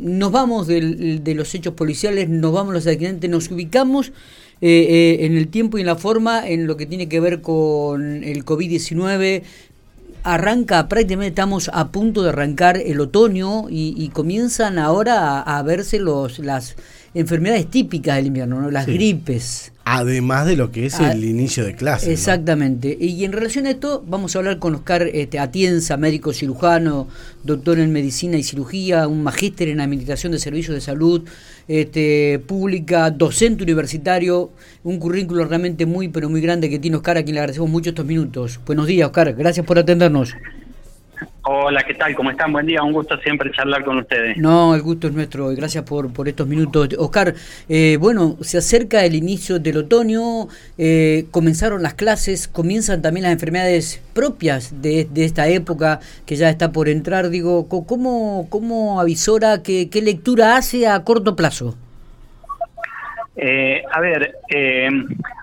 Nos vamos de los hechos policiales, nos vamos los accidentes, nos ubicamos eh, eh, en el tiempo y en la forma en lo que tiene que ver con el COVID-19. Arranca, prácticamente estamos a punto de arrancar el otoño y, comienzan ahora a, verse los, las enfermedades típicas del invierno, las gripes. Además de lo que es el inicio de clase. Exactamente. Y en relación a esto, vamos a hablar con Oscar este, Atienza, médico cirujano, doctor en medicina y cirugía, un magíster en administración de servicios de salud este, pública, docente universitario, un currículo realmente muy, pero muy grande que tiene Oscar, a quien le agradecemos mucho estos minutos. Buenos días, Oscar. Gracias por atendernos. Hola, ¿qué tal? ¿Cómo están? Buen día, un gusto siempre charlar con ustedes. No, el gusto es nuestro, gracias por, por estos minutos. Oscar, eh, bueno, se acerca el inicio del otoño, eh, comenzaron las clases, comienzan también las enfermedades propias de, esta época que ya está por entrar. Digo, ¿cómo, cómo avisora, qué, qué lectura hace a corto plazo? Eh, a ver,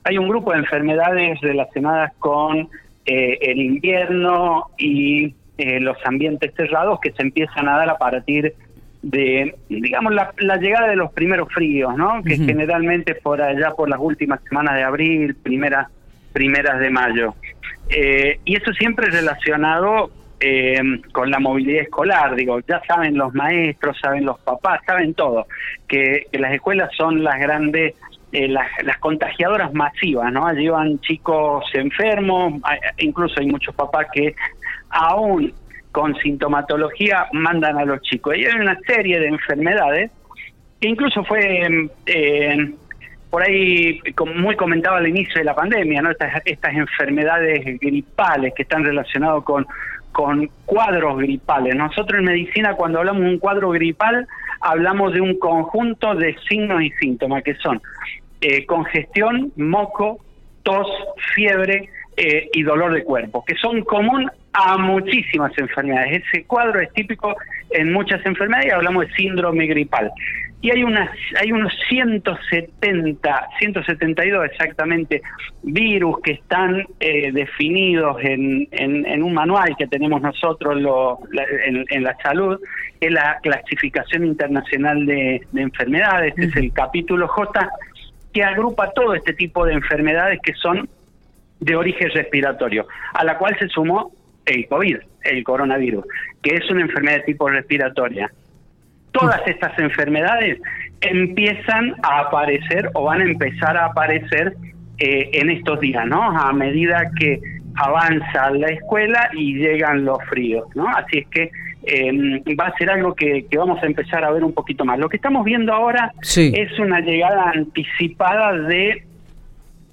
hay un grupo de enfermedades relacionadas con el invierno y eh, los ambientes cerrados que se empiezan a dar a partir de, digamos, la, llegada de los primeros fríos, ¿no? Que generalmente por allá por las últimas semanas de abril, primeras primeras de mayo. Eh, y eso siempre relacionado eh, con la movilidad escolar, digo, ya saben los maestros, saben los papás, saben todo, que, las escuelas son las grandes las, las, contagiadoras masivas, ¿no? Allí van chicos enfermos, incluso hay muchos papás que aún con sintomatología mandan a los chicos. Y hay una serie de enfermedades que incluso fue eh, por ahí muy comentado al inicio de la pandemia, ¿no? Estas, estas enfermedades gripales que están relacionadas con, cuadros gripales. Nosotros en medicina cuando hablamos de un cuadro gripal hablamos de un conjunto de signos y síntomas que son eh, congestión, moco, tos, fiebre eh, y dolor de cuerpo, que son común a muchísimas enfermedades. Ese cuadro es típico en muchas enfermedades, hablamos de síndrome gripal. Y hay, unas, hay unos 170, 172 exactamente, virus que están eh, definidos en, en, un manual que tenemos nosotros lo, en, la salud, es la clasificación internacional de, enfermedades, es el capítulo J, que agrupa todo este tipo de enfermedades que son de origen respiratorio, a la cual se sumó el COVID, el coronavirus, que es una enfermedad de tipo respiratoria. Todas estas enfermedades empiezan a aparecer o van a empezar a aparecer eh, en estos días, ¿no? A medida que avanza la escuela y llegan los fríos, ¿no? Así es que em, va a ser algo que, vamos a empezar a ver un poquito más. Lo que estamos viendo ahora es una llegada anticipada de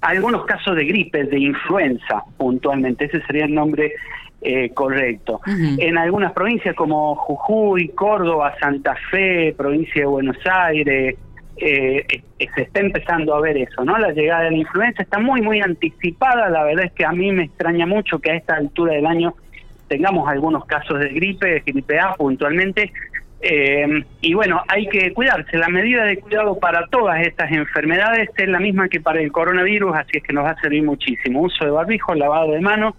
algunos casos de gripe, de influenza puntualmente, ese sería el nombre eh, correcto. En algunas provincias como Jujuy, Córdoba, Santa Fe, provincia de Buenos Aires, eh, eh, se está empezando a ver eso, ¿no? La llegada de la influenza está muy, muy anticipada. La verdad es que a mí me extraña mucho que a esta altura del año tengamos algunos casos de gripe, de gripe A puntualmente. y bueno, hay que cuidarse. La medida de cuidado para todas estas enfermedades es la misma que para el coronavirus, así es que nos va a servir muchísimo. Uso de barbijo, lavado de manos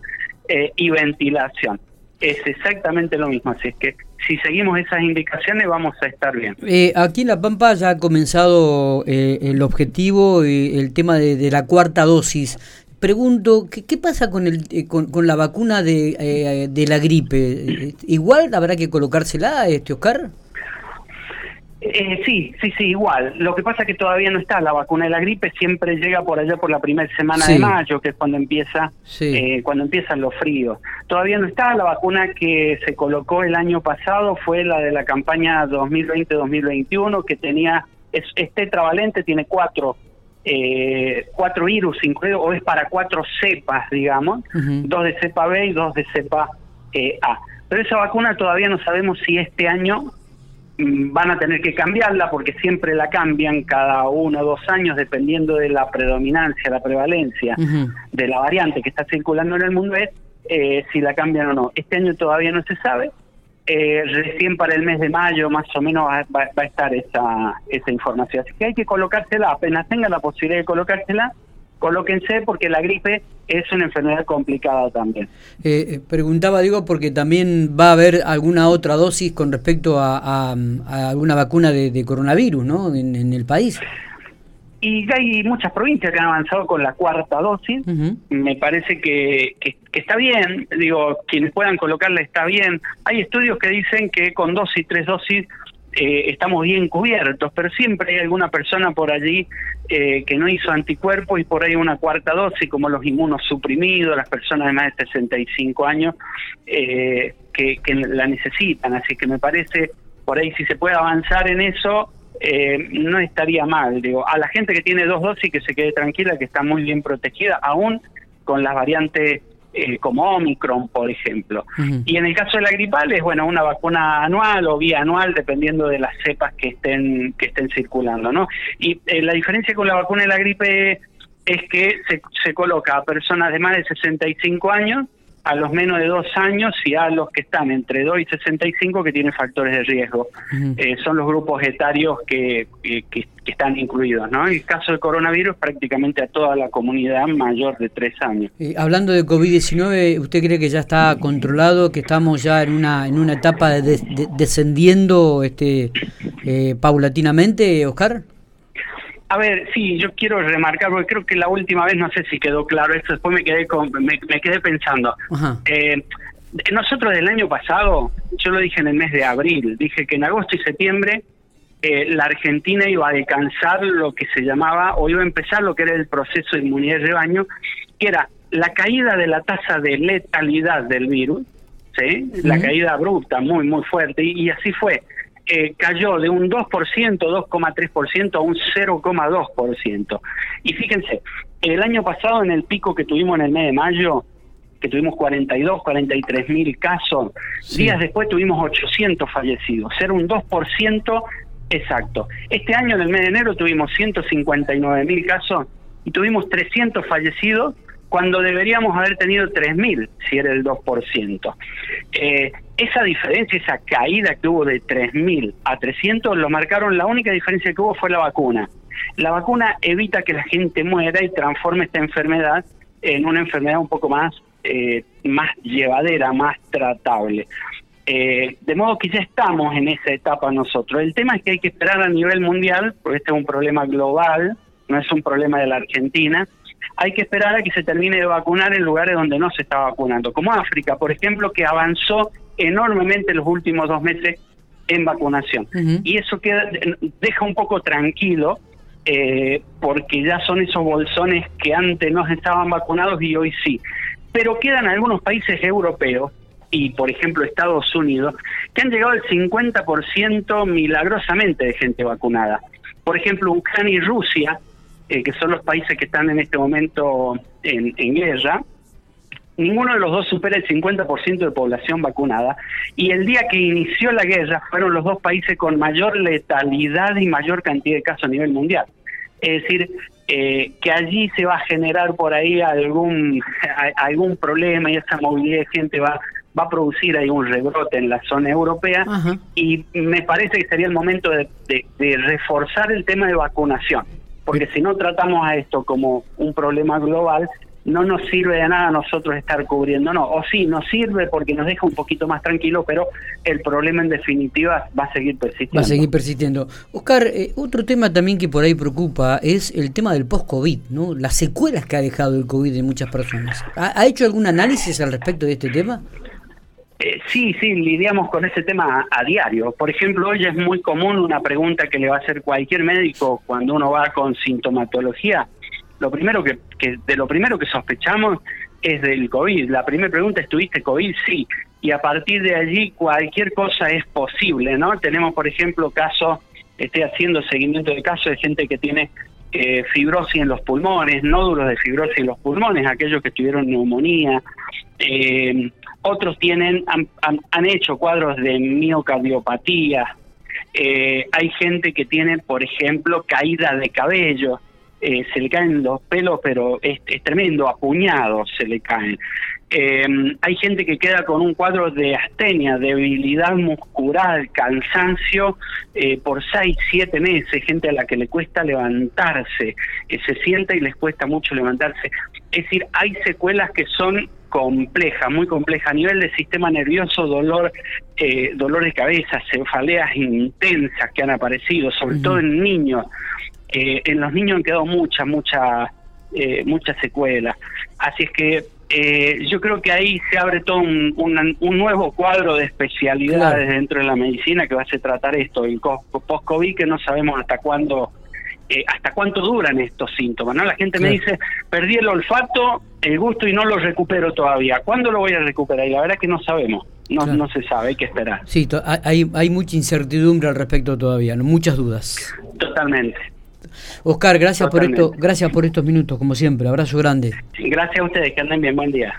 eh, y ventilación. Es exactamente lo mismo, así es que si seguimos esas indicaciones vamos a estar bien. Eh, aquí en La Pampa ya ha comenzado eh, el objetivo el tema de, la cuarta dosis. Pregunto, ¿qué, qué pasa con, el, con, con, la vacuna de, de la gripe? ¿Igual habrá que colocársela, este Oscar? Eh, sí, sí, sí, igual. Lo que pasa es que todavía no está la vacuna de la gripe, siempre llega por allá por la primera semana de mayo, que es cuando empieza, eh, cuando empiezan los fríos. Todavía no está la vacuna que se colocó el año pasado, fue la de la campaña 2020-2021, que tenía, es, tetravalente, tiene cuatro eh, cuatro virus incluidos, o es para cuatro cepas, digamos, dos de cepa B y dos de cepa eh, A. Pero esa vacuna todavía no sabemos si este año van a tener que cambiarla porque siempre la cambian cada uno o dos años dependiendo de la predominancia, la prevalencia de la variante que está circulando en el mundo es eh, si la cambian o no. Este año todavía no se sabe. Eh, recién para el mes de mayo más o menos va, a estar esa, esa información. Así que hay que colocársela, apenas tenga la posibilidad de colocársela, colóquense porque la gripe es una enfermedad complicada también. Eh, eh, preguntaba, digo, porque también va a haber alguna otra dosis con respecto a, alguna vacuna de, coronavirus, ¿no? En, el país. Y hay muchas provincias que han avanzado con la cuarta dosis. Me parece que, que, está bien, digo, quienes puedan colocarla está bien. Hay estudios que dicen que con dos y tres dosis eh, estamos bien cubiertos, pero siempre hay alguna persona por allí eh, que no hizo anticuerpos y por ahí una cuarta dosis, como los inmunosuprimidos, las personas de más de 65 años, eh, que, la necesitan. Así que me parece, por ahí si se puede avanzar en eso, no estaría mal. Digo, a la gente que tiene dos dosis que se quede tranquila, que está muy bien protegida, aún con las variantes eh, como Omicron, por ejemplo. Y en el caso de la gripal es bueno una vacuna anual o bianual, dependiendo de las cepas que estén que estén circulando, ¿no? Y eh, la diferencia con la vacuna de la gripe es que se, se coloca a personas de más de 65 años a los menos de dos años y a los que están entre 2 y 65 que tienen factores de riesgo. Eh, son los grupos etarios que, que, están incluidos. ¿no? En el caso del coronavirus, prácticamente a toda la comunidad mayor de tres años. Eh, hablando de COVID-19, ¿usted cree que ya está controlado, que estamos ya en una, en una etapa de, descendiendo este, eh, paulatinamente, Oscar? A ver, sí, yo quiero remarcar, porque creo que la última vez no sé si quedó claro esto, después me quedé con, me, quedé pensando. Eh, nosotros del año pasado, yo lo dije en el mes de abril, dije que en agosto y septiembre eh, la Argentina iba a alcanzar lo que se llamaba, o iba a empezar lo que era el proceso de inmunidad de rebaño, que era la caída de la tasa de letalidad del virus, ¿sí? La caída abrupta, muy, muy fuerte, y así fue. Eh, cayó de un 2%, 2,3% a un 0,2%. Y fíjense, el año pasado en el pico que tuvimos en el mes de mayo, que tuvimos 42, 43 mil casos, días después tuvimos 800 fallecidos, era un 2% exacto. Este año en el mes de enero tuvimos 159 mil casos y tuvimos 300 fallecidos cuando deberíamos haber tenido 3.000, si era el 2%. Eh, esa diferencia, esa caída que hubo de 3.000 a 300, lo marcaron, la única diferencia que hubo fue la vacuna. La vacuna evita que la gente muera y transforme esta enfermedad en una enfermedad un poco más, eh, más llevadera, más tratable. Eh, de modo que ya estamos en esa etapa nosotros. El tema es que hay que esperar a nivel mundial, porque este es un problema global, no es un problema de la Argentina, hay que esperar a que se termine de vacunar en lugares donde no se está vacunando, como África, por ejemplo, que avanzó enormemente los últimos dos meses en vacunación. Y eso queda, deja un poco tranquilo, eh, porque ya son esos bolsones que antes no estaban vacunados y hoy sí. Pero quedan algunos países europeos, y por ejemplo Estados Unidos, que han llegado al 50% milagrosamente de gente vacunada. Por ejemplo, Ucrania y Rusia eh, que son los países que están en este momento en, guerra, ninguno de los dos supera el 50% de población vacunada. Y el día que inició la guerra fueron los dos países con mayor letalidad y mayor cantidad de casos a nivel mundial. Es decir, eh, que allí se va a generar por ahí algún algún problema y esa movilidad de gente va va a producir ahí un rebrote en la zona europea y me parece que sería el momento de reforzar el tema de vacunación porque si no tratamos a esto como un problema global, no nos sirve de nada nosotros estar cubriendo, no, o sí, nos sirve porque nos deja un poquito más tranquilo, pero el problema en definitiva va a seguir persistiendo. Va a seguir persistiendo. Oscar, eh, otro tema también que por ahí preocupa es el tema del post-COVID, ¿no? Las secuelas que ha dejado el COVID en muchas personas. ¿Ha hecho algún análisis al respecto de este tema? Eh, sí, sí, lidiamos con ese tema a, diario. Por ejemplo, hoy es muy común una pregunta que le va a hacer cualquier médico cuando uno va con sintomatología. Lo primero que, de lo primero que sospechamos es del COVID. La primera pregunta es, ¿tuviste COVID? Sí. Y a partir de allí cualquier cosa es posible, ¿no? Tenemos, por ejemplo, casos, estoy haciendo seguimiento de casos de gente que tiene eh, fibrosis en los pulmones, nódulos de fibrosis en los pulmones, aquellos que tuvieron neumonía, eh, otros tienen, han, hecho cuadros de miocardiopatía, eh, hay gente que tiene, por ejemplo, caída de cabello, eh, se le caen los pelos, pero es, tremendo, a puñados se le caen. Eh, hay gente que queda con un cuadro de astenia, debilidad muscular, cansancio eh, por 6, 7 meses, gente a la que le cuesta levantarse, que se sienta y les cuesta mucho levantarse. Es decir, hay secuelas que son complejas, muy complejas a nivel del sistema nervioso, dolor, eh, dolor de cabeza, cefaleas intensas que han aparecido, sobre todo en niños. Eh, en los niños han quedado muchas, muchas, eh, muchas secuelas. Así es que eh, yo creo que ahí se abre todo un, nuevo cuadro de especialidades dentro de la medicina que va a ser tratar esto, el post-COVID, que no sabemos hasta cuándo, eh, hasta cuánto duran estos síntomas. ¿no? La gente me dice, perdí el olfato, el gusto y no lo recupero todavía. ¿Cuándo lo voy a recuperar? Y la verdad es que no sabemos. No, no se sabe, hay que esperar. Sí, hay, hay mucha incertidumbre al respecto todavía, ¿no? muchas dudas. Totalmente. Oscar, gracias por esto, gracias por estos minutos, como siempre. Abrazo grande. Gracias a ustedes, que anden bien, buen día.